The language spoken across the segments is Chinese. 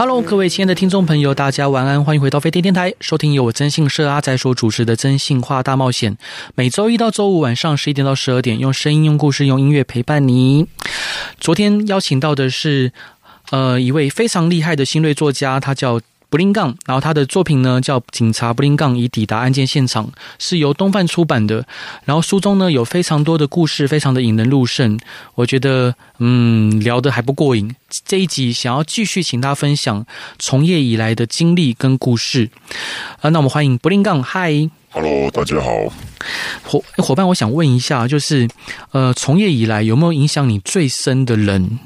Hello，各位亲爱的听众朋友，大家晚安，欢迎回到飞天电台，收听由我征信社阿仔所主持的《征信话大冒险》。每周一到周五晚上十一点到十二点，用声音、用故事、用音乐陪伴你。昨天邀请到的是，呃，一位非常厉害的新锐作家，他叫。布林杠，然后他的作品呢叫《警察布林杠已抵达案件现场》，是由东贩出版的。然后书中呢有非常多的故事，非常的引人入胜。我觉得，嗯，聊得还不过瘾。这一集想要继续请他分享从业以来的经历跟故事。啊，那我们欢迎布林杠。嗨，Hello，大家好。伙伙伴，我想问一下，就是呃，从业以来有没有影响你最深的人？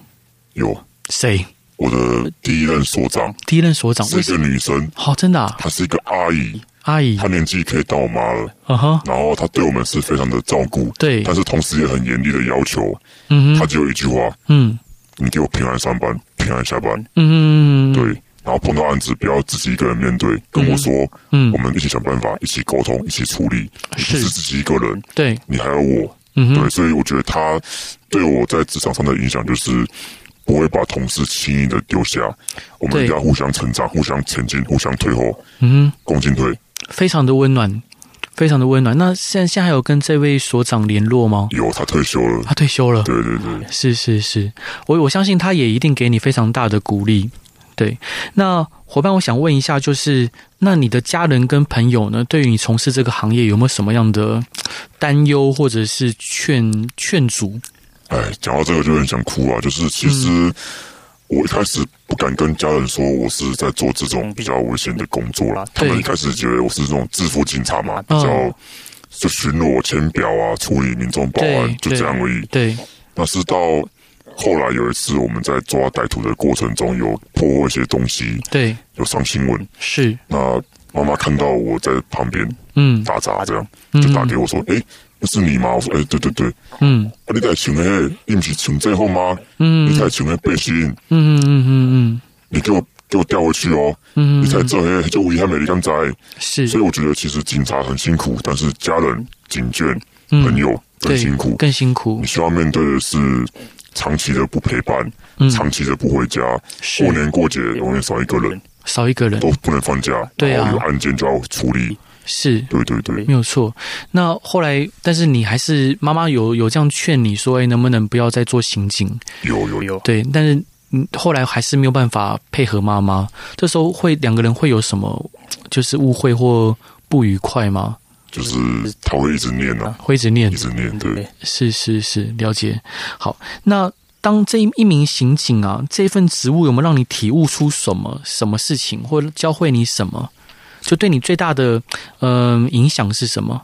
有。谁？我的第一任所长，第一任所长是一个女生，好，真的啊，她是一个阿姨，阿姨，她年纪可以当我妈了，嗯哼，然后她对我们是非常的照顾，对，但是同时也很严厉的要求，嗯哼，她只有一句话，嗯，你给我平安上班，平安下班，嗯，对，然后碰到案子不要自己一个人面对，跟我说，嗯，我们一起想办法，一起沟通，一起处理，不是自己一个人，对，你还有我，嗯，对，所以我觉得她对我在职场上的影响就是。不会把同事轻易的丢下，我们要互相成长、互相前进、互相退后，嗯，共进退，非常的温暖，非常的温暖。那现在现在还有跟这位所长联络吗？有，他退休了，他退休了。对对对，是是是，我我相信他也一定给你非常大的鼓励。对，那伙伴，我想问一下，就是那你的家人跟朋友呢，对于你从事这个行业有没有什么样的担忧，或者是劝劝阻？哎，讲到这个就很想哭啊！就是其实我一开始不敢跟家人说我是在做这种比较危险的工作啦。他们一开始觉得我是这种制服警察嘛，比较就巡逻、签表啊、处理民众报案，就这样而已。对。那是到后来有一次我们在抓歹徒的过程中有破获一些东西，对，有上新闻。是。那妈妈看到我在旁边，嗯，打杂这样，就打给我说：“哎。”是你吗？我说，哎、欸，对对对，嗯，啊，你在穿那，你不是穿这号吗？嗯，你在穿那背心，嗯嗯嗯嗯嗯，你给我给我调回去哦，嗯，你才这嘿，就危害美丽刚在，是，所以我觉得其实警察很辛苦，但是家人、警眷、朋友更辛苦，更辛苦。你需要面对的是长期的不陪伴，嗯、长期的不回家，过年过节永远少一个人，少一个人。都不能放假，对啊，有案件就要处理。是，对对对，没有错。那后来，但是你还是妈妈有有这样劝你说，哎，能不能不要再做刑警？有有有。对，但是嗯，后来还是没有办法配合妈妈。这时候会两个人会有什么，就是误会或不愉快吗？就是他会一直念啊，会一直念，一直念。对，是是是，了解。好，那当这一名刑警啊，这份职务有没有让你体悟出什么什么事情，或教会你什么？就对你最大的嗯、呃、影响是什么？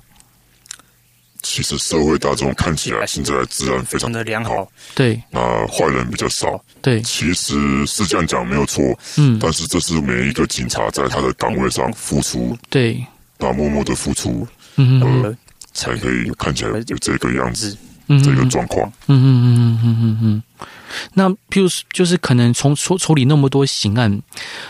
其实社会大众看起来现在治安非常的良好，对，那坏人比较少，对，其实是这样讲没有错，嗯，但是这是每一个警察在他的岗位上付出，对，那默默的付出，嗯才可以看起来有这个样子，嗯，这个状况，嗯嗯嗯嗯嗯嗯嗯。那譬如就是可能从处处理那么多刑案，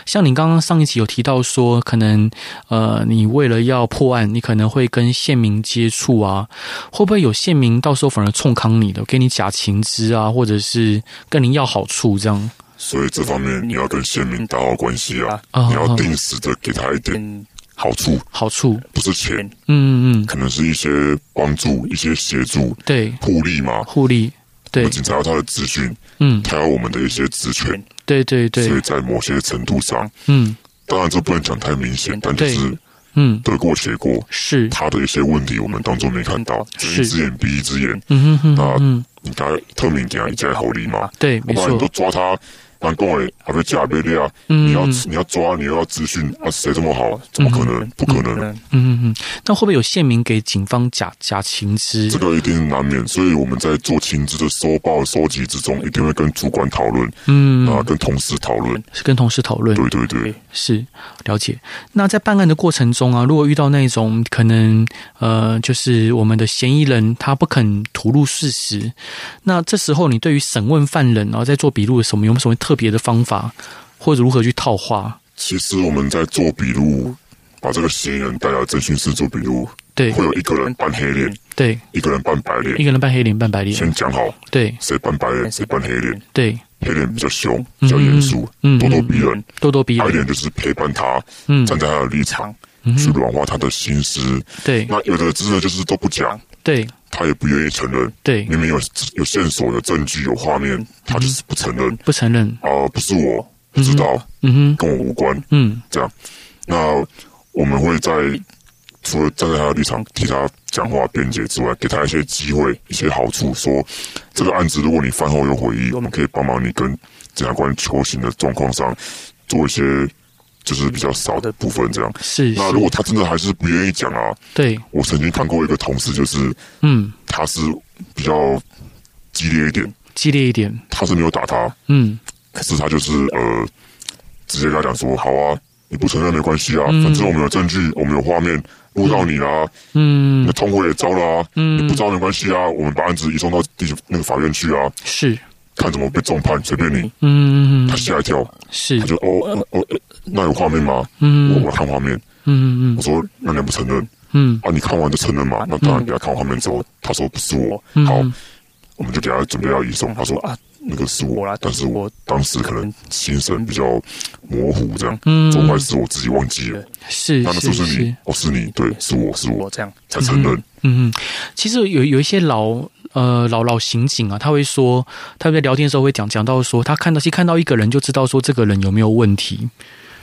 像你刚刚上一集有提到说，可能呃，你为了要破案，你可能会跟县民接触啊，会不会有县民到时候反而冲康你的，给你假情资啊，或者是跟您要好处这样？所以这方面你要跟县民打好关系啊，你要定时的给他一点好处，好处。不是钱，嗯嗯。嗯，可能是一些帮助、一些协助，对，互利嘛，互利。对，警察要他的资讯，嗯，他要我们的一些职权，对对对，所以在某些程度上，嗯，当然这不能讲太明显，但就是，嗯，得过且过，是。他的一些问题，我们当中没看到，睁一只眼闭一只眼，嗯哼哼，那你该特明点一家好利嘛，对，没错，你都抓他，当公诶还没假别的啊，你要你要抓，你又要资讯啊，谁这么好？怎么可能？不可能。嗯嗯嗯。那会不会有线民给警方假假情资？这个一定难免，所以我们在做情资的收报收集之中，一定会跟主管讨论，嗯啊，跟同事讨论，是跟同事讨论。对对对，是了解。那在办案的过程中啊，如果遇到那种可能呃，就是我们的嫌疑人他不肯吐露事实，那这时候你对于审问犯人然后在做笔录的时候，有没有什么特别的方法，或者如何去套话？其实我们在做笔录，把这个嫌疑人带到侦讯室做笔录，对，会有一个人扮黑脸，对，一个人扮白脸，一个人扮黑脸，扮白脸，先讲好，对，谁扮白脸，谁扮黑脸，对，黑脸比较凶，比较严肃，嗯，咄咄逼人，咄咄逼人，白脸就是陪伴他，嗯，站在他的立场，去软化他的心思，对，那有的真的就是都不讲，对。他也不愿意承认，对，明明有有线索、有证据、有画面，他就是不承认，不承认。啊，不是我不知道，嗯哼，跟我无关，嗯，这样，那我们会在除了站在他的立场替他讲话辩解之外，给他一些机会、一些好处，说这个案子如果你饭后有回忆，我们可以帮忙你跟检察官求情的状况上做一些。就是比较少的部分，这样。是。那如果他真的还是不愿意讲啊，对，我曾经看过一个同事，就是嗯，他是比较激烈一点，激烈一点，他是没有打他，嗯，可是他就是呃，直接跟他讲说，好啊，你不承认没关系啊，反正我们有证据，我们有画面录到你啦，嗯，那通伙也招了啊，嗯，你不招没关系啊，我们把案子移送到地那个法院去啊，是。看怎么被重判，随便你。嗯，他吓一跳，是，他就哦哦，那有画面吗？嗯，我我看画面。嗯嗯，我说那你不承认？嗯，啊，你看完就承认嘛？那当然给他看画面之后，他说不是我。好，我们就给他准备要移送。他说啊，那个是我，但是我当时可能心神比较模糊，这样。嗯，总归是我自己忘记了。是，那那是不是你？哦，是你，对，是我是我，这样才承认。嗯嗯，其实有有一些老。呃，老老刑警啊，他会说，他们在聊天的时候会讲讲到说，他看到其实看到一个人就知道说这个人有没有问题。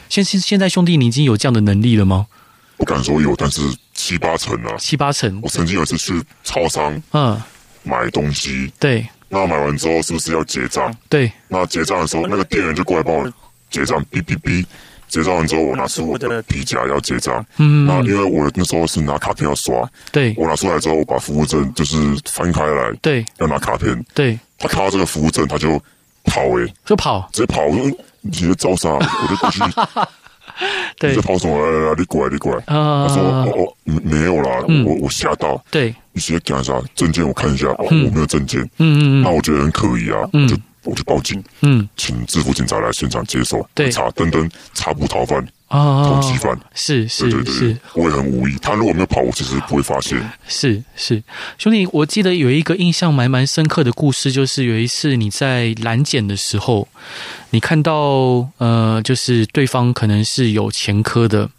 现现现在兄弟，你已经有这样的能力了吗？不敢说有，但是七八成啊。七八成。我曾经有一次去超商，嗯，买东西，对。那买完之后是不是要结账？对。那结账的时候，那个店员就过来帮我结账，哔哔哔。结账完之后，我拿出我的皮夹要结账。嗯，那因为我那时候是拿卡片要刷。对，我拿出来之后，我把服务证就是翻开来。对，要拿卡片。对，他看到这个服务证，他就跑诶，就跑，直接跑。我说你在招啥？我就过去。对，你在跑什么？来来来，你过来，你过来。他说哦哦，没有啦，我我吓到。对，你直接给他啥证件？我看一下，哦，我没有证件。嗯嗯，那我觉得很可疑啊。嗯。我就报警，嗯，请制服警察来现场接受，对，查等等，查捕逃犯啊，通缉犯，是是是，我也很无意，他如果没有跑，我其实不会发现。是是，兄弟，我记得有一个印象蛮蛮深刻的故事，就是有一次你在拦检的时候，你看到呃，就是对方可能是有前科的，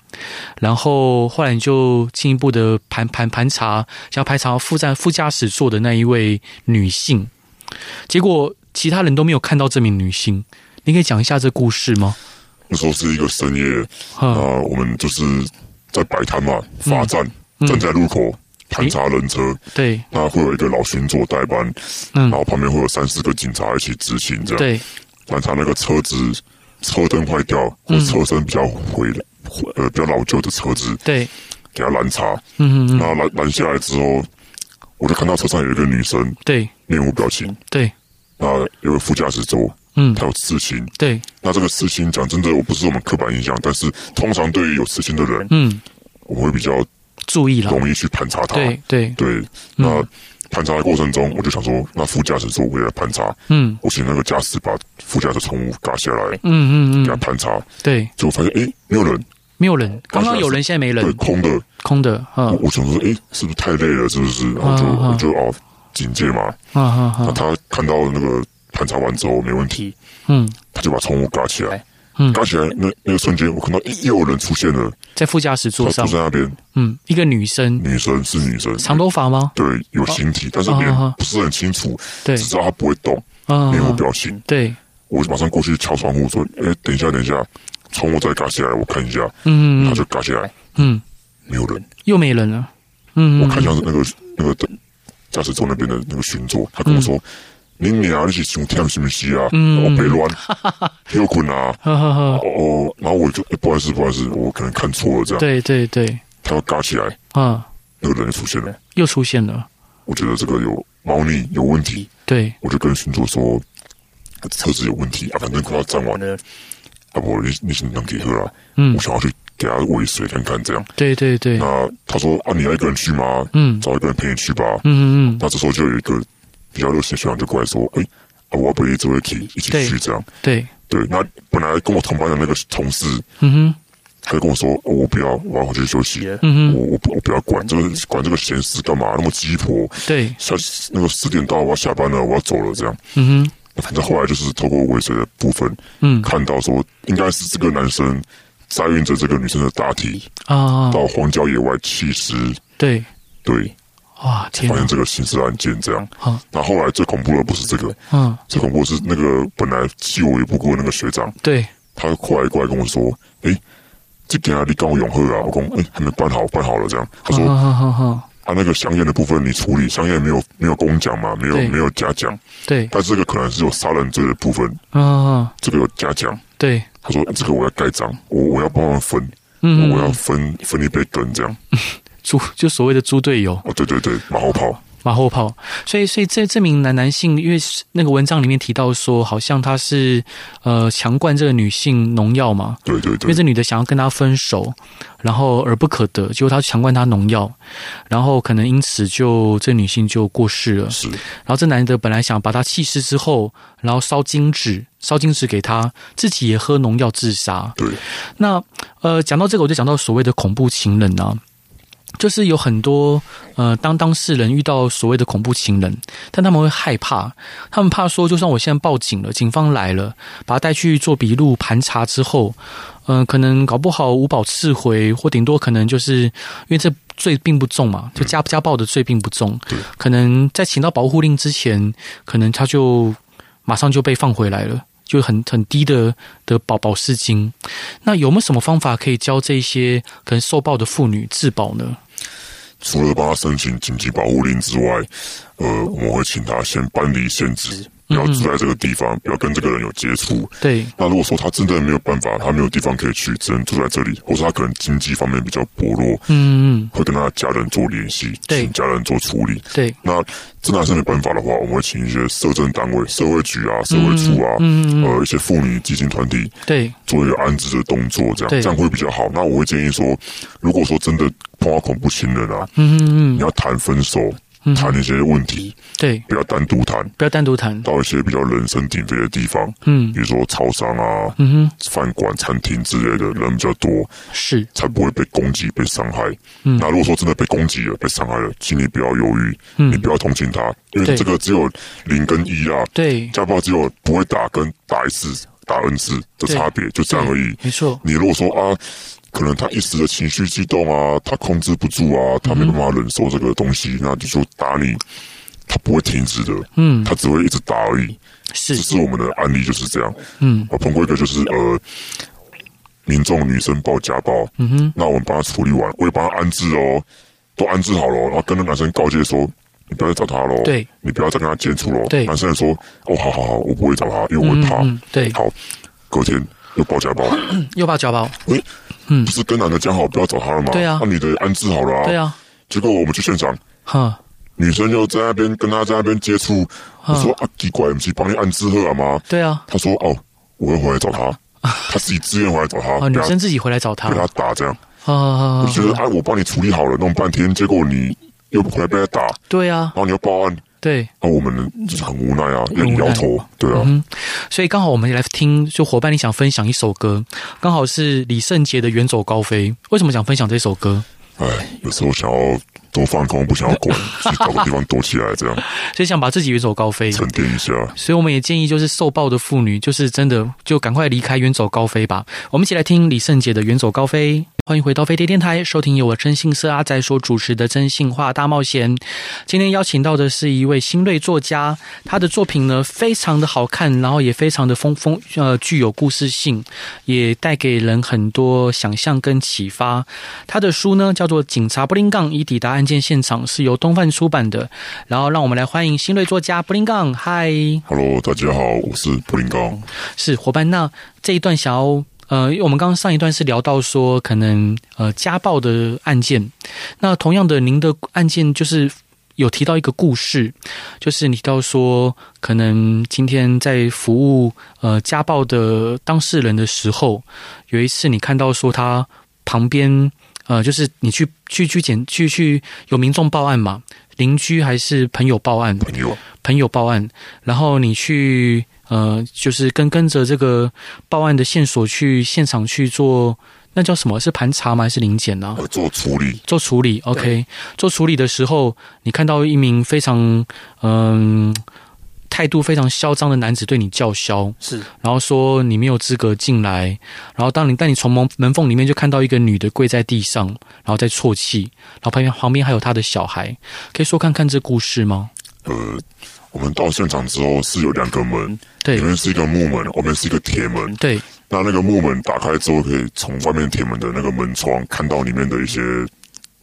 然后后来你就进一步的盘盘盘查，想要排查副站副驾驶座的那一位女性，结果。其他人都没有看到这名女性，你可以讲一下这故事吗？那时候是一个深夜，啊，我们就是在摆摊嘛，罚站，站在路口盘查人车，对，那会有一个老巡佐代班，嗯，然后旁边会有三四个警察一起执勤，这样，对，检查那个车子车灯坏掉或车身比较毁的，呃，比较老旧的车子，对，给他拦查，嗯嗯嗯，然后拦拦下来之后，我就看到车上有一个女生，对，面无表情，对。那有个副驾驶座，嗯，它有刺青，对。那这个刺青讲真的，我不是我们刻板印象，但是通常对于有刺青的人，嗯，我会比较注意了，容易去盘查他，对对对。那盘查的过程中，我就想说，那副驾驶座我也来盘查，嗯，我请那个驾驶把副驾驶宠物嘎下来，嗯嗯嗯，给他盘查，对。结果发现，哎，没有人，没有人，刚刚有人，现在没人，对，空的，空的。我我想说，哎，是不是太累了？是不是？然后就我就哦。警戒嘛，啊啊啊！那他看到那个盘查完之后没问题，嗯，他就把窗户嘎起来，嗯，嘎起来那那个瞬间，我看到又有人出现了，在副驾驶座上，坐在那边，嗯，一个女生，女生是女生，长头发吗？对，有形体，但是脸不是很清楚，对，只知道她不会动，面无表情，对，我就马上过去敲窗户说：“哎，等一下，等一下，窗户再嘎起来，我看一下。”嗯，他就嘎起来，嗯，没有人，又没人了，嗯，我看一下那个那个的。驾驶座那边的那个巡座，他跟我说：“你娘你是想听是不是啊？嗯，我被乱，又困啊，哦，然后我就不好意思，不好意思，我可能看错了，这样。对对对，他要嘎起来，啊，那个人就出现了，又出现了。我觉得这个有猫腻，有问题。对，我就跟巡佐说，车子有问题啊，反正快要站完。了，啊不，你你先能给喝了，嗯，我想要去给他喂水看看，这样。对对对。那他说啊，你要一个人去吗？嗯，找一个人陪你去吧。嗯嗯嗯。那这时候就有一个。比较热心学长就过来说：“哎，啊，我要陪这位 K 一起去这样。对”对对，那本来跟我同班的那个同事，嗯哼，他就跟我说：“哦、我不要，我要回去休息。嗯哼，我我我不要管这个管这个闲事干嘛？那么鸡婆。对，下那个四点到，我要下班了，我要走了。这样。嗯哼，反正后来就是透过尾随的部分，嗯，看到说应该是这个男生载运着这个女生的大体啊，到荒郊野外弃尸。对。对。”哇！天发现这个刑事案件这样，好，那后来最恐怖的不是这个，嗯，最恐怖的是那个本来弃我于不顾的那个学长，对，他过来过来跟我说，诶，这件啊，你跟我永和啊，我讲，诶，还没办好，办好了这样，他说，好好好，啊，那个香烟的部分你处理，香烟没有没有公奖嘛，没有没有嘉奖，对，但这个可能是有杀人罪的部分，啊，这个有嘉奖，对，他说 这个我要盖章，我我要帮忙分，嗯，我要分分一杯羹这样，猪就所谓的猪队友，哦，对对对，马后炮。马后炮，所以所以这这名男男性，因为那个文章里面提到说，好像他是呃强灌这个女性农药嘛，对对对，因为这女的想要跟他分手，然后而不可得，结果他强灌她农药，然后可能因此就这女性就过世了。是，然后这男的本来想把她弃尸之后，然后烧金纸，烧金纸给他，自己也喝农药自杀。对，那呃讲到这个，我就讲到所谓的恐怖情人啊。就是有很多呃，当当事人遇到所谓的恐怖情人，但他们会害怕，他们怕说，就算我现在报警了，警方来了，把他带去做笔录盘查之后，嗯、呃，可能搞不好无保释回，或顶多可能就是因为这罪并不重嘛，就家家暴的罪并不重，可能在请到保护令之前，可能他就马上就被放回来了。就很很低的的保保释金，那有没有什么方法可以教这些可能受暴的妇女自保呢？除了帮她申请紧急保护令之外，呃，我们会请她先搬离现址。不要住在这个地方，要跟这个人有接触。对。那如果说他真的没有办法，他没有地方可以去，只能住在这里，或者他可能经济方面比较薄弱，嗯嗯，会跟他的家人做联系，对，请家人做处理。对。那真的还是没办法的话，我们会请一些社政单位、社会局啊、社会处啊，嗯，嗯呃，一些妇女基金团体，对，做一个安置的动作，这样这样会比较好。那我会建议说，如果说真的碰到恐怖情人啊，嗯嗯嗯，你要谈分手。谈一些问题，对，不要单独谈，不要单独谈，到一些比较人声鼎沸的地方，嗯，比如说超商啊，嗯哼，饭馆、餐厅之类的，人比较多，是，才不会被攻击、被伤害。嗯，那如果说真的被攻击了、被伤害了，请你不要犹豫，嗯，你不要同情他，因为这个只有零跟一啊，对，家暴只有不会打跟打一次、打 N 次的差别，就这样而已。没错，你如果说啊。可能他一时的情绪激动啊，他控制不住啊，他没办法忍受这个东西，嗯、那就说打你，他不会停止的，嗯，他只会一直打而已。是，这是我们的案例就是这样。嗯，我碰过一个就是呃，民众女生报家暴，嗯哼，那我们帮他处理完，我也帮他安置哦，都安置好了，然后跟那男生告诫说，你不要再找他喽，对，你不要再跟他接触喽。对，男生也说，哦，好好好，我不会找他，因为我会怕。嗯嗯、对，好，隔天又报家暴，又报家暴，喂。嗯，不是跟男的讲好不要找他了吗？对啊，那女的安置好了啊。对啊，结果我们去现场，哈，女生又在那边跟他在那边接触。我说啊，奇怪，不是帮你安置好了吗？对啊。他说哦，我会回来找他，他自己自愿回来找他。女生自己回来找他，被他打这样。啊，我觉得哎，我帮你处理好了，弄半天，结果你又回来被他打。对啊，然后你又报案。对，那我们就是很无奈啊，有点摇头，对啊。嗯，所以刚好我们来听，就伙伴你想分享一首歌，刚好是李圣杰的《远走高飞》。为什么想分享这首歌？哎，有时候想要多放空，不想要管，去找个地方躲起来，这样。所以想把自己远走高飞，沉淀一下。所以我们也建议，就是受暴的妇女，就是真的就赶快离开，远走高飞吧。我们一起来听李圣杰的《远走高飞》。欢迎回到飞碟电台，收听由我征信社阿仔所主持的《真性话大冒险》。今天邀请到的是一位新锐作家，他的作品呢非常的好看，然后也非常的丰丰呃具有故事性，也带给人很多想象跟启发。他的书呢叫做《警察布林杠已抵达案件现场》，是由东贩出版的。然后让我们来欢迎新锐作家布林杠。嗨，Hello，大家好，我是布林杠。是伙伴，那这一段想要。呃，我们刚刚上一段是聊到说，可能呃家暴的案件，那同样的，您的案件就是有提到一个故事，就是你提到说，可能今天在服务呃家暴的当事人的时候，有一次你看到说他旁边呃，就是你去去去检去去有民众报案嘛，邻居还是朋友报案？朋友，朋友报案，然后你去。呃，就是跟跟着这个报案的线索去现场去做，那叫什么？是盘查吗？还是临检呢？做处理，做处理。OK，做处理的时候，你看到一名非常嗯、呃、态度非常嚣张的男子对你叫嚣，是，然后说你没有资格进来，然后当你当你从门门缝里面就看到一个女的跪在地上，然后在啜泣，然后旁边旁边还有他的小孩，可以说看看这故事吗？呃。我们到现场之后是有两个门，对，里面是一个木门，外面是一个铁门，对。那那个木门打开之后，可以从外面铁门的那个门窗看到里面的一些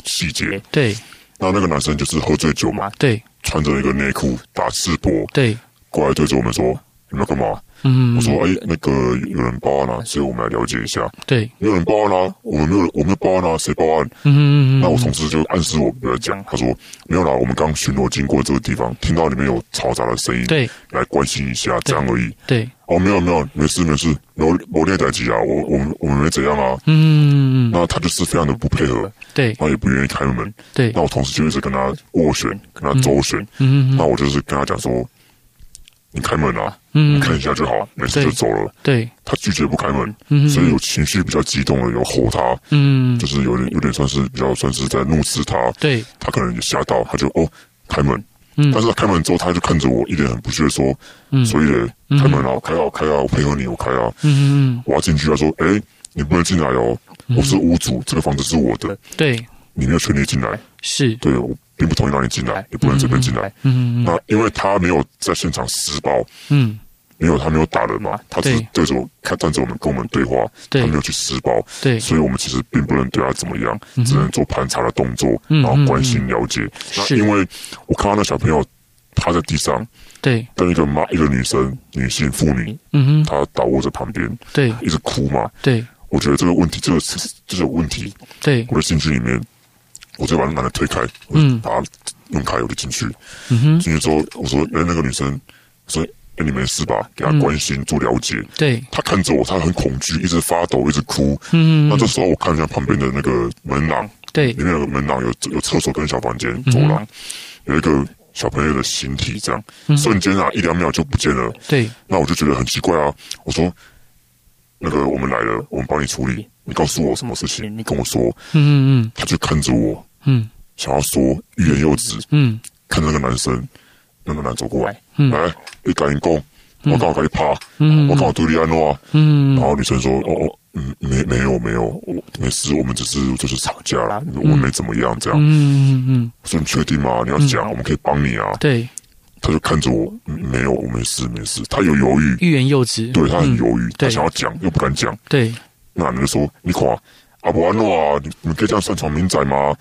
细节，对。那那个男生就是喝醉酒嘛，对，穿着一个内裤打赤膊，对，过来对着我们说：“你们要干嘛？”嗯，我说：“哎，那个有人报案了，所以我们来了解一下。”对，没有人报案啦，我们没有，我们没有报案啊，谁报案？嗯嗯嗯。那我同事就暗示我不要讲，他说：“没有啦，我们刚巡逻经过这个地方，听到里面有嘈杂的声音，对，来关心一下，这样而已。”对，哦，没有没有，没事没事，我我练太极啊，我我们我们没怎样啊。嗯嗯嗯。那他就是非常的不配合，对，他也不愿意开门，对。那我同事就一直跟他斡旋，跟他周旋，嗯嗯。那我就是跟他讲说。你开门啊，嗯，看一下就好，没事就走了。对，他拒绝不开门，嗯，所以有情绪比较激动的，有吼他，嗯，就是有点有点算是比较算是在怒斥他。对，他可能也吓到，他就哦开门，嗯，但是他开门之后，他就看着我，一脸很不屑说，嗯，所以开门啊，开啊，开啊，我配合你，我开啊，嗯嗯嗯，我要进去，他说，哎，你不能进来哦，我是屋主，这个房子是我的，对，你没有权利进来，是。对我。并不同意让你进来，你不能随便进来。嗯嗯，那因为他没有在现场施暴，嗯，没有他没有打人嘛，他只是对。着我看站着我们跟我们对话，他没有去施暴，对，所以我们其实并不能对他怎么样，只能做盘查的动作，然后关心了解。那因为我看到那小朋友趴在地上，对，跟一个妈一个女生女性妇女，嗯哼，她倒卧在旁边，对，一直哭嘛，对，我觉得这个问题，这个是这个问题，对，我的心里面。我就把那男的推开，嗯，把他弄开，我就进去。嗯哼，进去之后，我说：“哎，那个女生，说，哎，你没事吧？给他关心，做了解。”对，他看着我，他很恐惧，一直发抖，一直哭。嗯，那这时候我看一下旁边的那个门廊，对，里面有个门廊，有有厕所跟小房间，走廊有一个小朋友的形体，这样瞬间啊，一两秒就不见了。对，那我就觉得很奇怪啊。我说：“那个我们来了，我们帮你处理。你告诉我什么事情？你跟我说。”嗯嗯嗯，他就看着我。嗯，想要说欲言又止。嗯，看着那个男生，那个男走过来，嗯，来，你赶紧讲，我刚好给你趴，嗯，我刚好对你安诺，嗯，然后女生说，哦哦，嗯，没没有没有，我没事，我们只是就是吵架了，我们没怎么样，这样，嗯嗯嗯，我说你确定吗？你要讲，我们可以帮你啊。对，他就看着我，没有，我没事没事，他有犹豫，欲言又止，对他很犹豫，他想要讲又不敢讲，对，那男的就说，你看，阿伯安诺啊，你你可以这样擅闯民宅吗？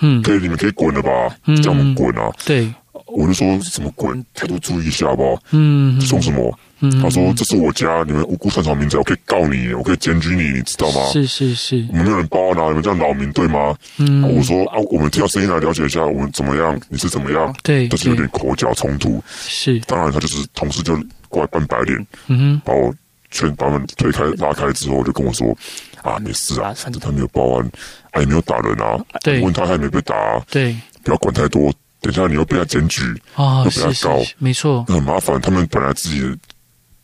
嗯，可以，你们可以滚了吧？嗯，叫我们滚啊！对，我就说什么鬼，态度注意一下好不好？嗯，送什么？嗯，他说这是我家，你们无辜擅闯民宅，我可以告你，我可以检举你，你知道吗？是是是，我们没有人报案啊，你们这样扰民对吗？嗯，我说啊，我们听到声音来了解一下，我们怎么样？你是怎么样？对，但是有点口角冲突。是，当然他就是同事就过来扮白脸，嗯哼，把我全把门推开拉开之后，就跟我说。啊，没事啊，反正他没有报案，他也没有打人啊。对，问他还没被打啊。对，不要管太多，等一下你又被他检举啊，又被他告，没错，那很麻烦。他们本来自己的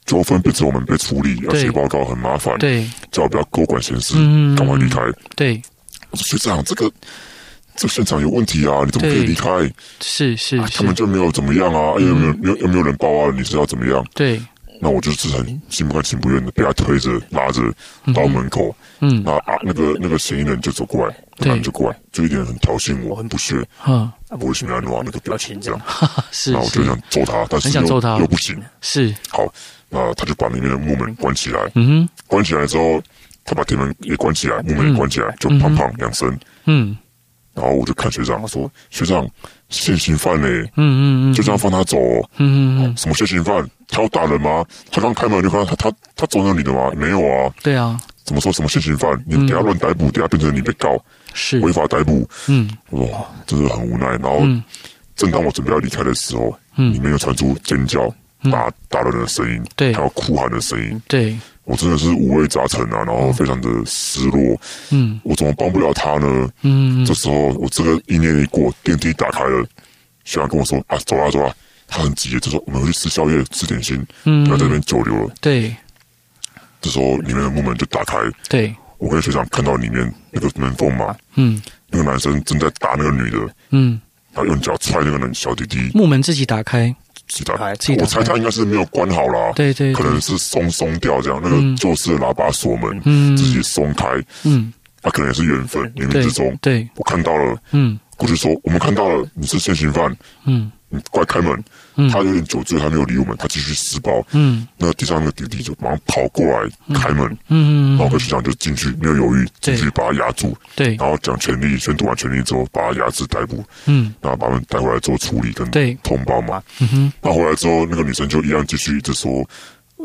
纠纷变成我们被处理，要写报告很麻烦。对，叫我不要多管闲事，赶快离开。对，我说学长，这个这个现场有问题啊，你怎么可以离开？是是，他们就没有怎么样啊，又没有没有又没有人报案，你是要怎么样？对。那我就是很心不甘情不愿的被他推着拉着到门口，嗯，那啊那个那个嫌疑人就走过来，那人就过来，就一点很挑衅我，很不屑，嗯，我为什么要弄那个表情这样？是，那我就想揍他，但是想揍他又不行，是，好，那他就把里面的木门关起来，嗯哼，关起来之后，他把铁门也关起来，木门也关起来，就砰砰两声，嗯。然后我就看学长，他说：“学长，现行犯呢？嗯嗯嗯，就这样放他走？嗯嗯嗯，什么现行犯？他要打人吗？他刚开门就看到他他他走那里的吗？没有啊。对啊，怎么说什么现行犯？你等下乱逮捕，等下变成你被告，是违法逮捕。嗯，哇，真的很无奈。然后，正当我准备要离开的时候，里面又传出尖叫、打打人的声音，对，还有哭喊的声音，对。”我真的是五味杂陈啊，然后非常的失落。嗯，我怎么帮不了他呢？嗯，这时候我这个意念一过，电梯打开了，学长跟我说：“啊，走啊走啊！”他很急，就说：“我们回去吃宵夜，吃点心，嗯，不要在这边久留了。”对。这时候里面的木门就打开，对，我跟学长看到里面那个门缝嘛，嗯，那个男生正在打那个女的，嗯，他用脚踹那个男小弟弟，木门自己打开。自己打开，我猜他应该是没有关好啦，对对，可能是松松掉这样，那个旧式的喇叭锁门，嗯，自己松开，嗯，他可能也是缘分，冥冥之中，对，我看到了，嗯，过去说我们看到了，你是现行犯，嗯。你快开门！他有点酒醉，他没有理我们，他继续撕包。嗯，那地上那个弟弟就马上跑过来开门。嗯嗯，然后跟学长就进去，没有犹豫，进去把他压住。对，然后讲权利，宣读完权利之后，把他压制逮捕。嗯，然后把他们带回来做处理跟通报嘛。嗯哼，那回来之后，那个女生就一样继续一直说，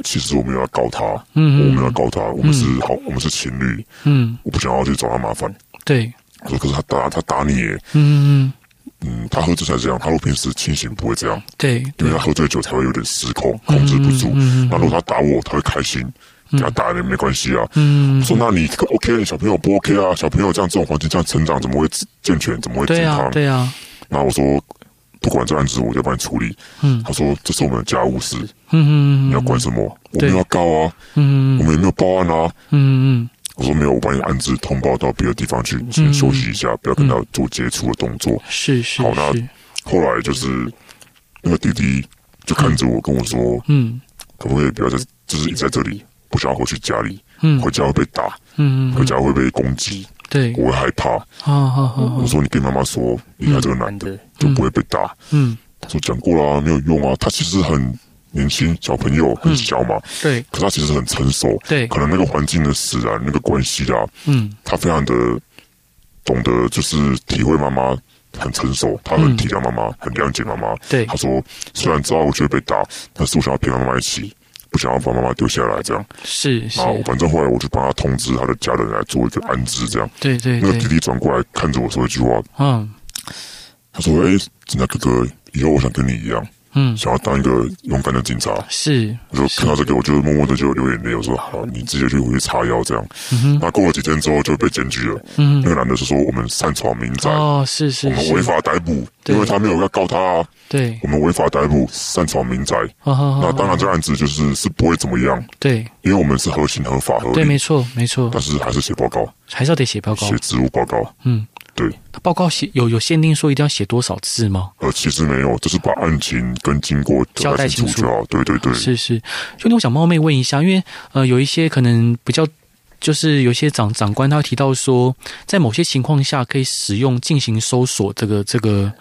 其实我们要告他，嗯，我们要告他，我们是好，我们是情侣。嗯，我不想要去找他麻烦。对，我说可是他打他打你耶。嗯嗯。嗯，他喝醉才这样，他如果平时清醒不会这样。对，因为他喝醉酒才会有点失控，控制不住。那如果他打我，他会开心，给他打也没关系啊。嗯，说那你 OK，小朋友不 OK 啊？小朋友这样这种环境这样成长，怎么会健全？怎么会健康？对啊。那我说，不管这案子，我就帮你处理。嗯，他说这是我们的家务事。嗯嗯，你要管什么？我们要告啊。嗯，我们也没有报案啊。嗯嗯。我说没有，我帮你安置通报到别的地方去，你先休息一下，不要跟他做接触的动作。是是。好，那后来就是那个弟弟就看着我跟我说：“嗯，可不可以不要在，就是一直在这里，不想要回去家里。嗯，回家会被打，嗯，回家会被攻击，对，我会害怕。我说你跟妈妈说，你看这个男的就不会被打。嗯，他说讲过了，没有用啊，他其实很。”年轻小朋友很小嘛，对，可他其实很成熟，对，可能那个环境的使然，那个关系啊，嗯，他非常的懂得，就是体会妈妈很成熟，他很体谅妈妈，很谅解妈妈，对，他说虽然知道我就会被打，但是我想要陪妈妈一起，不想要把妈妈丢下来，这样。是，是，反正后来我就帮他通知他的家人来做一个安置，这样，对对，那个弟弟转过来看着我说一句话，嗯，他说，哎，警察哥哥，以后我想跟你一样。嗯，想要当一个勇敢的警察，是。我就看到这个，我就默默的就流眼泪。我说好，你直接就回去插腰这样。嗯。那过了几天之后就被检举了。嗯。那个男的是说我们擅闯民宅。哦，是是。我们违法逮捕，因为他没有要告他啊。对。我们违法逮捕，擅闯民宅。那当然，这案子就是是不会怎么样。对。因为我们是合情合法合理。对，没错没错。但是还是写报告，还是要得写报告，写职务报告。嗯。对，他报告写有有限定说一定要写多少字吗？呃，其实没有，就是把案情跟经过交代清楚就好。对对对，是是。兄弟，我想冒昧问一下，因为呃，有一些可能比较，就是有些长长官他提到说，在某些情况下可以使用进行搜索，这个这个，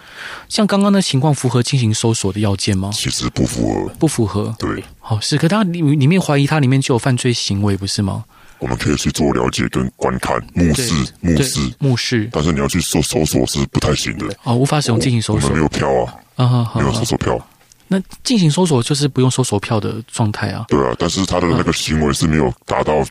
像刚刚的情况符合进行搜索的要件吗？其实不符合，不符合。对，好是，可他里里面怀疑他里面就有犯罪行为，不是吗？我们可以去做了解跟观看，目视、目视、目视，但是你要去搜搜索是不太行的哦，无法使用进行搜索，我们没有票啊，啊，没有搜索票。那进行搜索就是不用搜索票的状态啊？对啊，但是他的那个行为是没有达到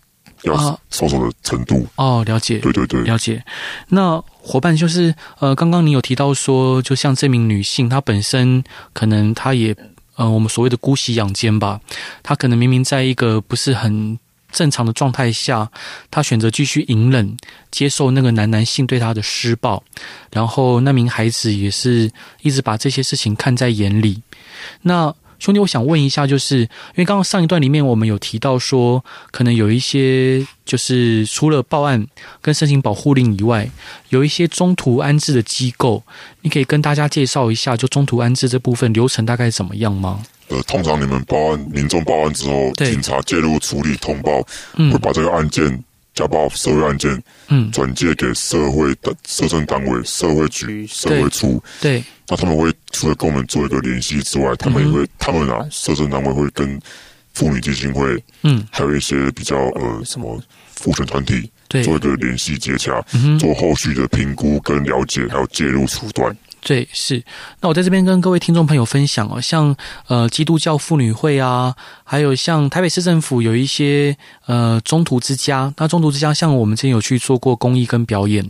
要搜索的程度哦，了解，对对对，了解。那伙伴就是呃，刚刚你有提到说，就像这名女性，她本身可能她也呃，我们所谓的姑息养奸吧，她可能明明在一个不是很。正常的状态下，他选择继续隐忍，接受那个男男性对他的施暴，然后那名孩子也是一直把这些事情看在眼里。那兄弟，我想问一下，就是因为刚刚上一段里面我们有提到说，可能有一些就是除了报案跟申请保护令以外，有一些中途安置的机构，你可以跟大家介绍一下，就中途安置这部分流程大概怎么样吗？呃，通常你们报案，民众报案之后，警察介入处理通报，嗯、会把这个案件家暴社会案件，嗯，转介给社会的社政单位、社会局、社会处。对，那他们会除了跟我们做一个联系之外，他们也会，嗯、他们啊，社政单位会跟妇女基金会，嗯，还有一些比较呃什么妇权团体，对，做一个联系接洽，嗯、做后续的评估跟了解，还有介入处断。对，是。那我在这边跟各位听众朋友分享哦，像呃基督教妇女会啊，还有像台北市政府有一些呃中途之家。那中途之家，像我们之前有去做过公益跟表演，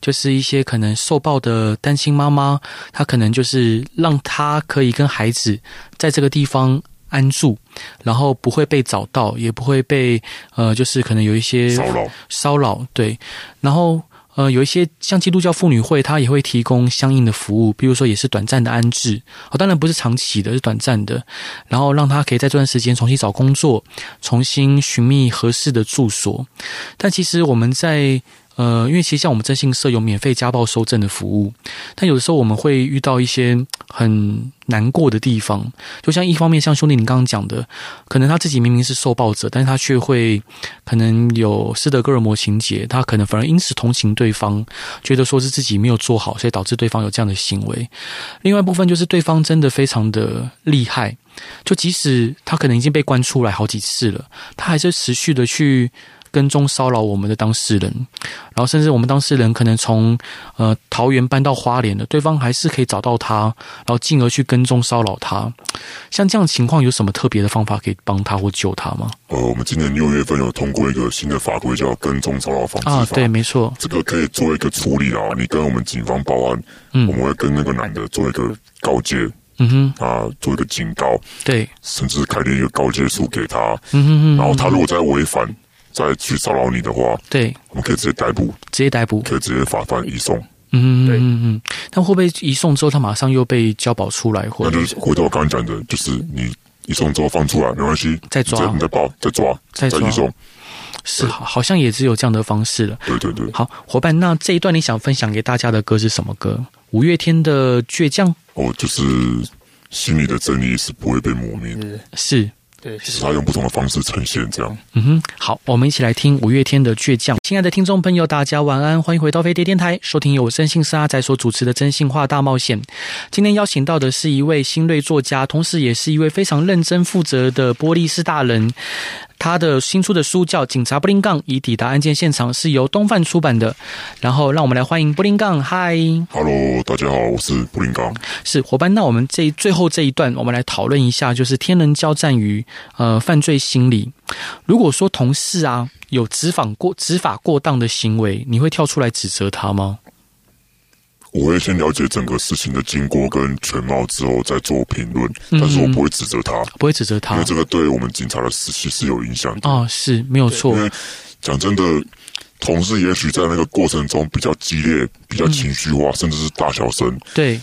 就是一些可能受暴的单亲妈妈，她可能就是让她可以跟孩子在这个地方安住，然后不会被找到，也不会被呃，就是可能有一些骚扰骚扰。对，然后。呃，有一些像基督教妇女会，它也会提供相应的服务，比如说也是短暂的安置，哦，当然不是长期的，是短暂的，然后让她可以在这段时间重新找工作，重新寻觅合适的住所。但其实我们在。呃，因为其实像我们征信社有免费家暴收证的服务，但有的时候我们会遇到一些很难过的地方，就像一方面像兄弟你刚刚讲的，可能他自己明明是受暴者，但是他却会可能有斯德哥尔摩情节，他可能反而因此同情对方，觉得说是自己没有做好，所以导致对方有这样的行为。另外一部分就是对方真的非常的厉害，就即使他可能已经被关出来好几次了，他还是持续的去。跟踪骚扰我们的当事人，然后甚至我们当事人可能从呃桃园搬到花莲了，对方还是可以找到他，然后进而去跟踪骚扰他。像这样情况，有什么特别的方法可以帮他或救他吗？呃，我们今年六月份有通过一个新的法规，叫《跟踪骚扰防治法》啊，对，没错，这个可以做一个处理啊。你跟我们警方报案，嗯，我们会跟那个男的做一个告诫，嗯哼，啊，做一个警告，对，甚至开立一个告诫书给他，嗯哼哼，然后他如果再违反。再去骚扰你的话，对，我们可以直接逮捕，直接逮捕，可以直接法办移送。嗯对嗯嗯，但会不会移送之后，他马上又被交保出来？或者那就是回到我刚刚讲的，就是你移送之后放出来没关系，再抓，你再报，再抓，再抓。再移送，是好像也只有这样的方式了。对对对，好，伙伴，那这一段你想分享给大家的歌是什么歌？五月天的《倔强》哦，就是心里的真理是不会被磨灭的，是。对，是他用不同的方式呈现这样。嗯哼，好，我们一起来听五月天的《倔强》。亲爱的听众朋友，大家晚安，欢迎回到飞碟电台，收听由我征信社阿仔所主持的《真心话大冒险》。今天邀请到的是一位新锐作家，同时也是一位非常认真负责的玻璃斯大人。他的新出的书叫《警察布林杠》，已抵达案件现场，是由东贩出版的。然后，让我们来欢迎布林杠。嗨，Hello，大家好，我是布林杠。是伙伴，那我们这最后这一段，我们来讨论一下，就是天人交战于呃犯罪心理。如果说同事啊有执法过执法过当的行为，你会跳出来指责他吗？我会先了解整个事情的经过跟全貌之后再做评论，但是我不会指责他，嗯、不会指责他，因为这个对我们警察的士气是有影响的。哦，是没有错。因为讲真的，同事也许在那个过程中比较激烈、比较情绪化，嗯、甚至是大小声。对，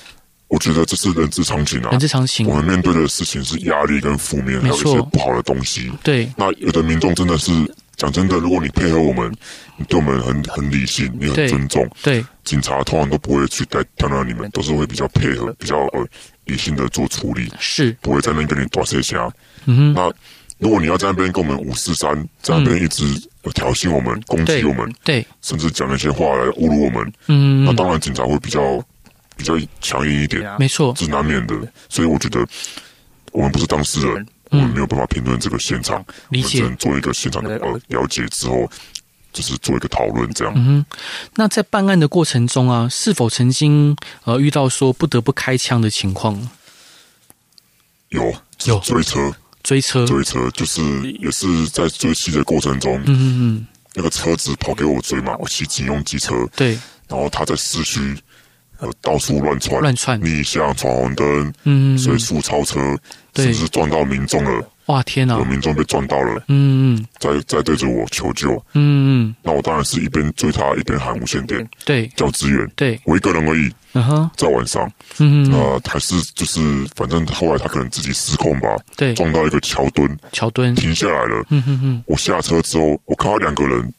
我觉得这是人之常情啊，人之常情。我们面对的事情是压力跟负面，还有一些不好的东西。对，那有的民众真的是。讲真的，如果你配合我们，你对我们很很理性，你很尊重，对，对警察通常都不会去带挑战你们，都是会比较配合，比较呃理性的做处理，是。不会在那边跟你打碎下。嗯哼，那如果你要在那边跟我们五四三，在那边一直挑衅我们、嗯、攻击我们，对，对甚至讲那些话来侮辱我们，嗯，那当然警察会比较比较强硬一点，没错，这是难免的。所以我觉得我们不是当事人。我们没有办法评论这个现场，理解，我们只能做一个现场的呃了解之后，就是做一个讨论这样。嗯哼，那在办案的过程中啊，是否曾经呃遇到说不得不开枪的情况？有，有。追车，追车，追车，就是也是在追击的过程中，嗯嗯嗯，那个车子跑给我追嘛，我骑警用机车，对，然后他在市区。呃，到处乱窜，乱窜，逆向闯红灯，嗯，随速超车，甚至撞到民众了。哇，天哪！有民众被撞到了，嗯嗯，在在对着我求救，嗯嗯，那我当然是一边追他一边喊无线电，对，叫支援，对，我一个人而已，嗯哼，在晚上，嗯嗯，呃，还是就是反正后来他可能自己失控吧，对，撞到一个桥墩，桥墩。停下来了，嗯哼哼，我下车之后，我看到两个人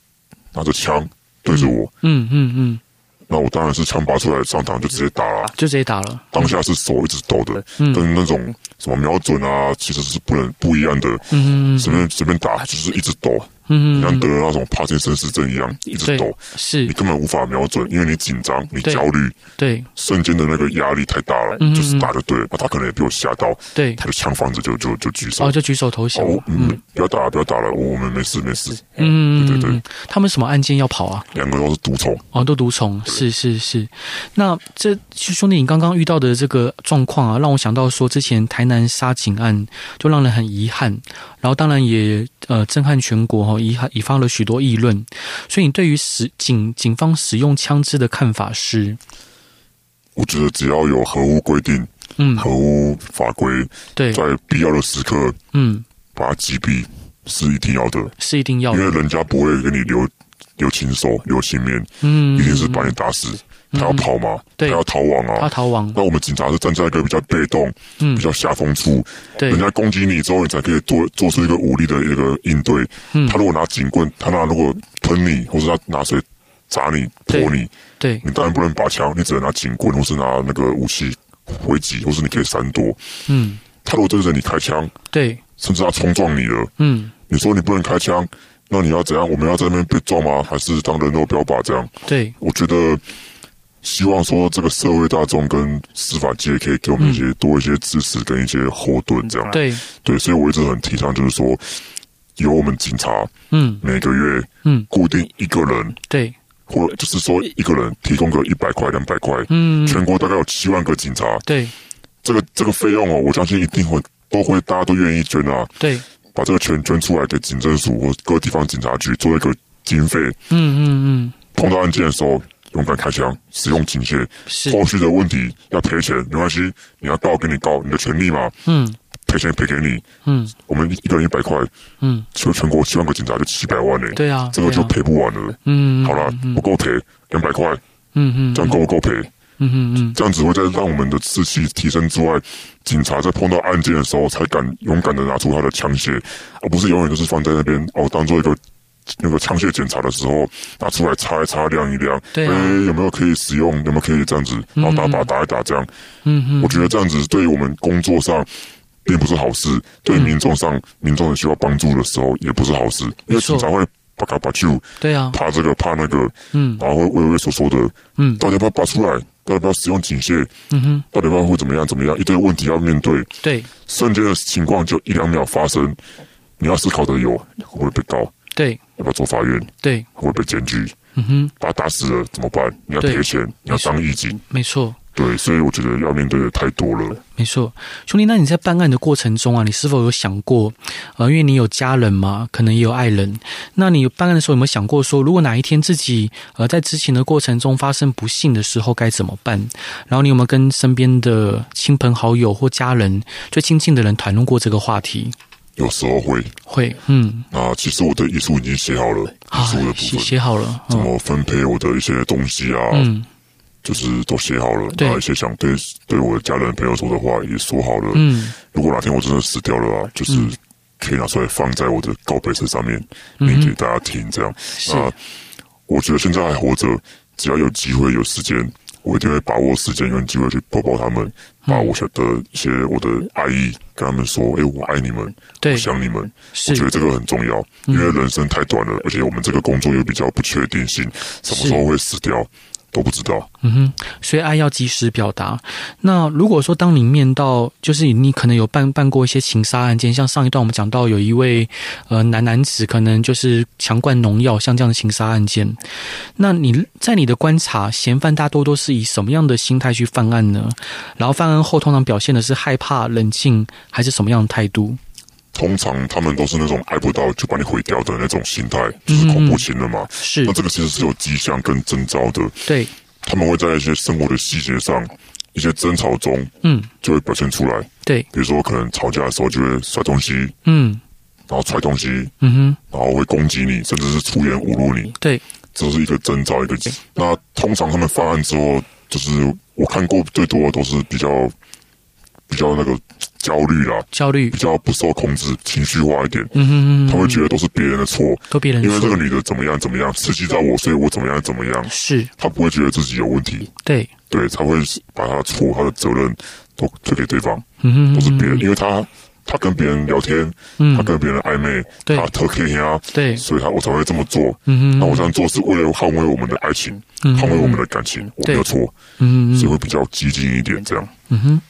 拿着枪对着我，嗯嗯嗯。那我当然是枪拔出来上膛就直接打了，就直接打了。当下是手一直抖的，嗯，跟那种什么瞄准啊，其实是不能不一样的。嗯，随便随便打就是一直抖。嗯，像得了那种帕金森氏症一样，一直抖，是。你根本无法瞄准，因为你紧张，你焦虑，对，瞬间的那个压力太大了，就是打就对他可能也被我吓到，对，他的枪放着就就就举手，哦，就举手投降。嗯，不要打了，不要打了，我们没事没事。嗯，对对对，他们什么案件要跑啊？两个都是毒虫，哦，都毒虫，是是是。那这兄弟，你刚刚遇到的这个状况啊，让我想到说，之前台南杀警案就让人很遗憾，然后当然也呃震撼全国哈，遗憾引发了。许多议论，所以你对于使警警方使用枪支的看法是？我觉得只要有合乎规定，嗯，合乎法规，对，在必要的时刻，嗯，把他击毙是一定要的，是一定要的，因为人家不会给你留留情手、留情面，嗯，一定是把你打死。他要跑嘛？对，他要逃亡啊！他逃亡。那我们警察是站在一个比较被动、嗯，比较下风处。对，人家攻击你之后，你才可以做做出一个武力的一个应对。嗯，他如果拿警棍，他拿如果喷你，或是他拿水砸你、泼你，对，你当然不能拔枪，你只能拿警棍，或是拿那个武器回击，或是你可以闪躲。嗯，他如果对着你开枪，对，甚至他冲撞你了，嗯，你说你不能开枪，那你要怎样？我们要在那边被撞吗？还是当人肉标靶这样？对，我觉得。希望说这个社会大众跟司法界可以给我们一些、嗯、多一些支持跟一些后盾，这样。对。对，所以我一直很提倡，就是说由我们警察，嗯，每个月，嗯，固定一个人，对，或者就是说一个人提供个一百块、两百块，嗯，全国大概有七万个警察，对，这个这个费用哦，我相信一定会都会大家都愿意捐啊，对，把这个钱捐出来给警政署或各地方警察局做一个经费，嗯嗯嗯，碰到案件的时候。勇敢开枪，使用警械。是后续的问题要赔钱，没关系，你要告给你告，你的权利嘛。嗯，赔钱赔给你。嗯，我们一个人一百块。嗯，全全国七万个警察就七百万呢。对啊，这个就赔不完了。嗯，好了，不够赔两百块。嗯嗯，这样够不够赔？嗯嗯嗯，这样子会在让我们的士气提升之外，警察在碰到案件的时候才敢勇敢的拿出他的枪械，而不是永远都是放在那边哦，当做一个。那个枪械检查的时候，拿出来擦一擦，亮一亮，对、啊，哎，有没有可以使用？有没有可以这样子？然后打靶打一打，这样。嗯嗯，我觉得这样子对于我们工作上并不是好事，对民众上，民众很需要帮助的时候也不是好事，因为警察会把卡把揪，对啊，怕这个怕那个，嗯，然后会畏畏缩缩的，嗯，到底要不要拔出来？到底要不要使用警械？嗯哼，到底要不要会怎么样？怎么样？一堆问题要面对，对，瞬间的情况就一两秒发生，你要思考的有会不会被告？对，要不要做法院？对，会被检举。嗯哼，把他打死了怎么办？你要赔钱，你要当义警。没错，对，所以我觉得要面对的太多了。没错，兄弟，那你在办案的过程中啊，你是否有想过，呃，因为你有家人嘛，可能也有爱人，那你办案的时候有没有想过说，如果哪一天自己呃在执勤的过程中发生不幸的时候该怎么办？然后你有没有跟身边的亲朋好友或家人最亲近的人谈论过这个话题？有时候会。会，嗯，那其实我的遗书已经写好了，遗书的部分。写写好了，怎么分配我的一些东西啊，嗯，就是都写好了，那一些想对对我的家人朋友说的话也说好了，嗯，如果哪天我真的死掉了啊，就是可以拿出来放在我的告别册上面，念给大家听，这样，那我觉得现在还活着，只要有机会有时间。我一定会把握时间跟机会去抱抱他们，把我晓得一些我的爱意跟他们说：“哎，我爱你们，我想你们。”我觉得这个很重要，因为人生太短了，而且我们这个工作又比较不确定性，什么时候会死掉。都不知道，嗯哼，所以爱要及时表达。那如果说当你面到，就是你可能有办办过一些情杀案件，像上一段我们讲到有一位呃男男子，可能就是强灌农药，像这样的情杀案件。那你在你的观察，嫌犯大多都是以什么样的心态去犯案呢？然后犯案后通常表现的是害怕、冷静，还是什么样的态度？通常他们都是那种爱不到就把你毁掉的那种心态，就是恐怖情人嘛。是，那这个其实是有迹象跟征兆的。对，他们会在一些生活的细节上，一些争吵中，嗯，就会表现出来。对，比如说可能吵架的时候就会摔东西，嗯，然后踹东西，嗯哼，然后会攻击你，甚至是出言侮辱你。对，这是一个征兆，一个。那通常他们犯案之后，就是我看过最多的都是比较比较那个。焦虑啦，焦虑比较不受控制，情绪化一点。嗯哼嗯，他会觉得都是别人的错，都别人，因为这个女的怎么样怎么样刺激到我，所以我怎么样怎么样。是，他不会觉得自己有问题。对对，才会把他的错、他的责任都推给对方。嗯哼，都是别人，因为他他跟别人聊天，嗯，他跟别人暧昧，对，他特 K 啊，对，所以他我才会这么做。嗯哼，那我这样做是为了捍卫我们的爱情，捍卫我们的感情，我没有错。嗯，所以会比较激进一点，这样。嗯哼，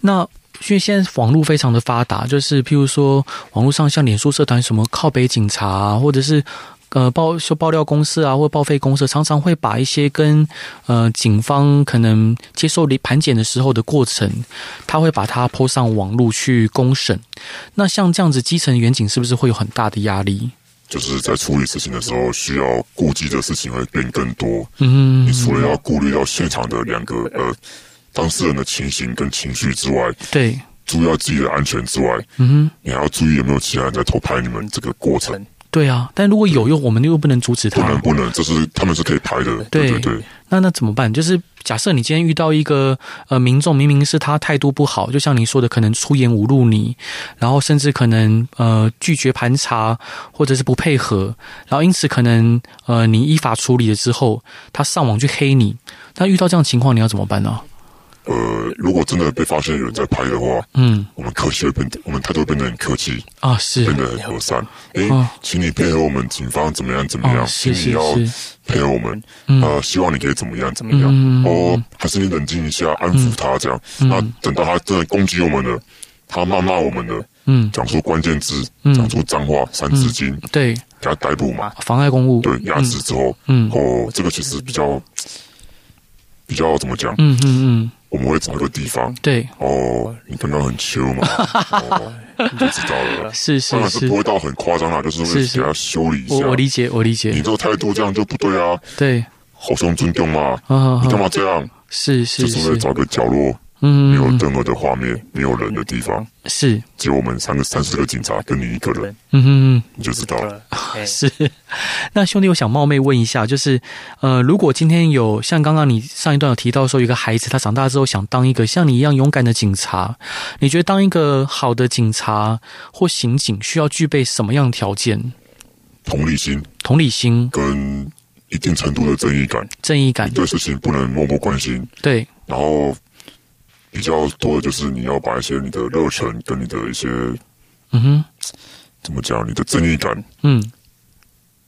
那。因为现在网络非常的发达，就是譬如说，网络上像脸书社团什么靠北警察啊，或者是呃爆修爆料公司啊，或报废公司，常常会把一些跟呃警方可能接受盘检的时候的过程，他会把它 po 上网络去公审。那像这样子，基层远景是不是会有很大的压力？就是在处理事情的时候，需要顾忌的事情会变更多。嗯，你除了要顾虑到现场的两个呃。当事人的情形跟情绪之外，对，注意到自己的安全之外，嗯哼，你还要注意有没有其他人在偷拍你们这个过程。对啊，但如果有，用我们又不能阻止他，不能不能，这是他们是可以拍的。对对对，那那怎么办？就是假设你今天遇到一个呃民众，明明是他态度不好，就像你说的，可能出言侮辱你，然后甚至可能呃拒绝盘查，或者是不配合，然后因此可能呃你依法处理了之后，他上网去黑你，那遇到这样情况，你要怎么办呢？呃，如果真的被发现有人在拍的话，嗯，我们客气会变得，我们态度会变得很客气啊，是。变得很和善。哎、欸，请你配合我们警方怎么样怎么样，请你要配合我们，呃，希望你可以怎么样怎么样。哦，还是你冷静一下，安抚他这样。那等到他真的攻击我们了，他骂骂我们了，嗯，讲出关键字，讲出脏话，三字经，对，给他逮捕嘛，妨碍公务，对，压制之后，嗯，哦，这个其实比较比较怎么讲？嗯嗯嗯。我们会找一个地方，对。哦，你刚刚很秋嘛，哦，你就知道了，是是是，不会到很夸张啦，就是会给他修理一下。我我理解，我理解。你这个态度这样就不对啊，对，好兄尊重嘛，你干嘛这样？是是是，就是会找个角落。嗯，没有任何的画面，没有人的地方，是只有我们三个、三十个警察跟你一个人。嗯哼哼，你就知道了。是，那兄弟，我想冒昧问一下，就是呃，如果今天有像刚刚你上一段有提到说，有一个孩子他长大之后想当一个像你一样勇敢的警察，你觉得当一个好的警察或刑警需要具备什么样的条件？同理心，同理心跟一定程度的正义感，正义感，对事情不能漠不关心。对，然后。比较多的就是你要把一些你的热忱跟你的一些，嗯哼，怎么讲？你的正义感，嗯，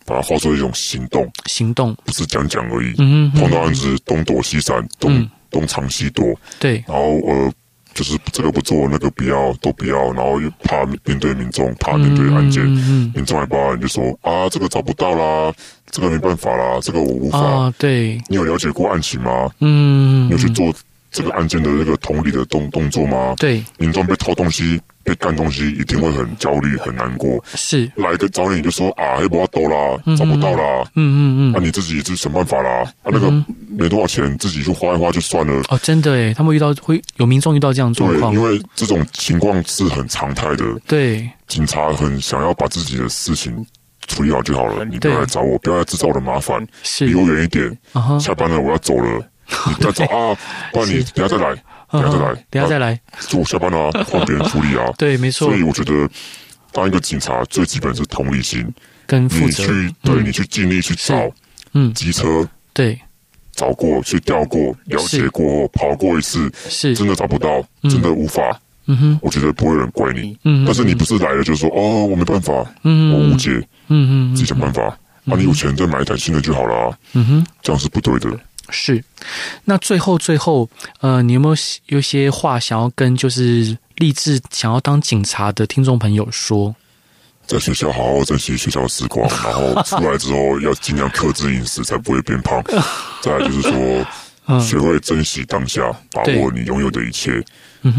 把它化作一种行动，行动不是讲讲而已。嗯哼，碰到案子东躲西闪，东、嗯、东藏西躲，对。然后呃，就是这个不做，那个不要，都不要，然后又怕面对民众，怕面对案件，嗯嗯，民众来报案就说啊，这个找不到啦，这个没办法啦，这个我无法。啊，对。你有了解过案情吗？嗯，你有去做。这个案件的那个同理的动动作吗？对，民众被偷东西、被干东西，一定会很焦虑、很难过。是，来个找你就说啊，黑不要兜啦，找不到啦。嗯嗯嗯，那、啊、你自己就是想办法啦。啊，那个没多少钱，自己就花一花就算了。哦，真的诶，他们遇到会有民众遇到这样状况。对，因为这种情况是很常态的。对，警察很想要把自己的事情处理好就好了，你不要来找我，不要来制造我的麻烦，是离我远一点。下班了，我要走了。你再走啊，不然你等下再来，等下再来，等下再来，就我下班了，换别人处理啊。对，没错。所以我觉得，当一个警察最基本是同理心，跟负责。你去，对你去尽力去找，嗯，机车，对，找过去调过，了解过，跑过一次，是真的找不到，真的无法。嗯哼，我觉得不会有人怪你。嗯，但是你不是来了就说哦，我没办法，嗯，我误解，嗯嗯，自己想办法。啊，你有钱再买一台新的就好了。嗯哼，这样是不对的。是，那最后最后，呃，你有没有有些话想要跟就是立志想要当警察的听众朋友说？在学校好好珍惜学校时光，然后出来之后要尽量克制饮食，才不会变胖。再来就是说，学会珍惜当下，把握你拥有的一切。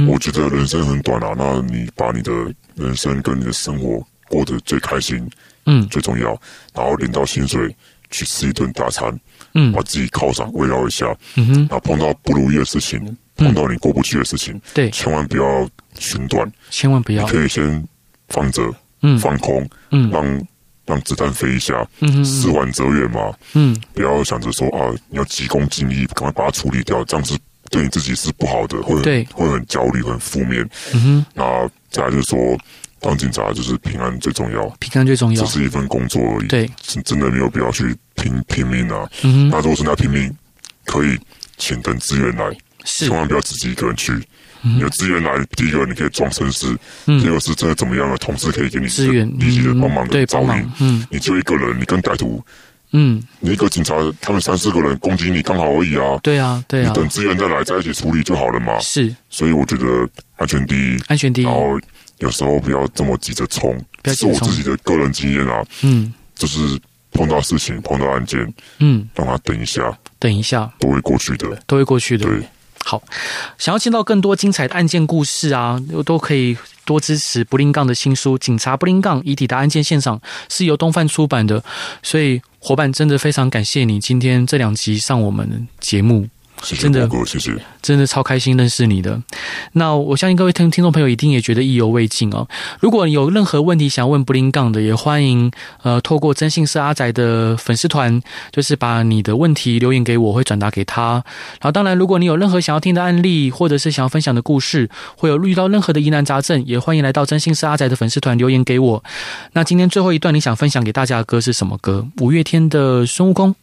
我觉得人生很短啊，那你把你的人生跟你的生活过得最开心，嗯，最重要。然后领到薪水，去吃一顿大餐。嗯，把自己犒赏慰劳一下，嗯哼，然后碰到不如意的事情，嗯、碰到你过不去的事情，对，千万不要寻短，千万不要，你可以先放着，嗯，放空，嗯，让让子弹飞一下，嗯，事缓则圆嘛，嗯，不要想着说啊，你要急功近利，赶快把它处理掉，这样子对你自己是不好的，会很对。会很焦虑、很负面。嗯哼，那再来就是说，当警察就是平安最重要，平安最重要，这是一份工作而已。对，真真的没有必要去拼拼命啊。嗯，那如果是要拼命，可以请等资源来，是。千万不要自己一个人去。嗯、有资源来，第一个你可以装绅士，嗯、第二个是真的怎么样的同事可以给你资源。立即的帮忙的照应。嗯，嗯。你就一个人，你跟歹徒，嗯，你一个警察，他们三四个人攻击你刚好而已啊。对啊，对啊，你等资源再来，在一起处理就好了嘛。是，所以我觉得安全第一，安全第一。然后有时候不要这么急着冲，这是我自己的个人经验啊。嗯，就是碰到事情，碰到案件，嗯，让他等一下，等一下，都会过去的，都会过去的。对。好，想要听到更多精彩的案件故事啊，都可以多支持不拎杠的新书《警察不拎杠》，已抵达案件现场，是由东贩出版的。所以伙伴真的非常感谢你今天这两集上我们的节目。谢谢真的，谢谢，真的超开心认识你的。那我相信各位听听众朋友一定也觉得意犹未尽哦。如果有任何问题想问布林杠的，也欢迎呃透过真信是阿仔的粉丝团，就是把你的问题留言给我，我会转达给他。然后当然，如果你有任何想要听的案例，或者是想要分享的故事，会有遇到任何的疑难杂症，也欢迎来到真信是阿仔的粉丝团留言给我。那今天最后一段你想分享给大家的歌是什么歌？五月天的孙悟空。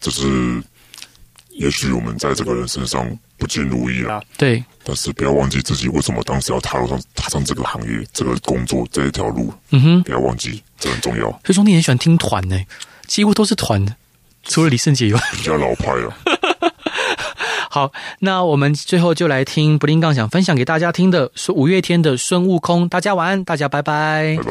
这是。也许我们在这个人身上不尽如意啊，对，但是不要忘记自己为什么当时要踏入上踏上这个行业、这个工作这一条路。嗯哼，不要忘记，这很重要。所以兄弟很喜欢听团呢，几乎都是团，除了李圣杰以外，比较老派啊。好，那我们最后就来听不林杠想分享给大家听的，是五月天的孙悟空。大家晚安，大家拜拜。拜拜。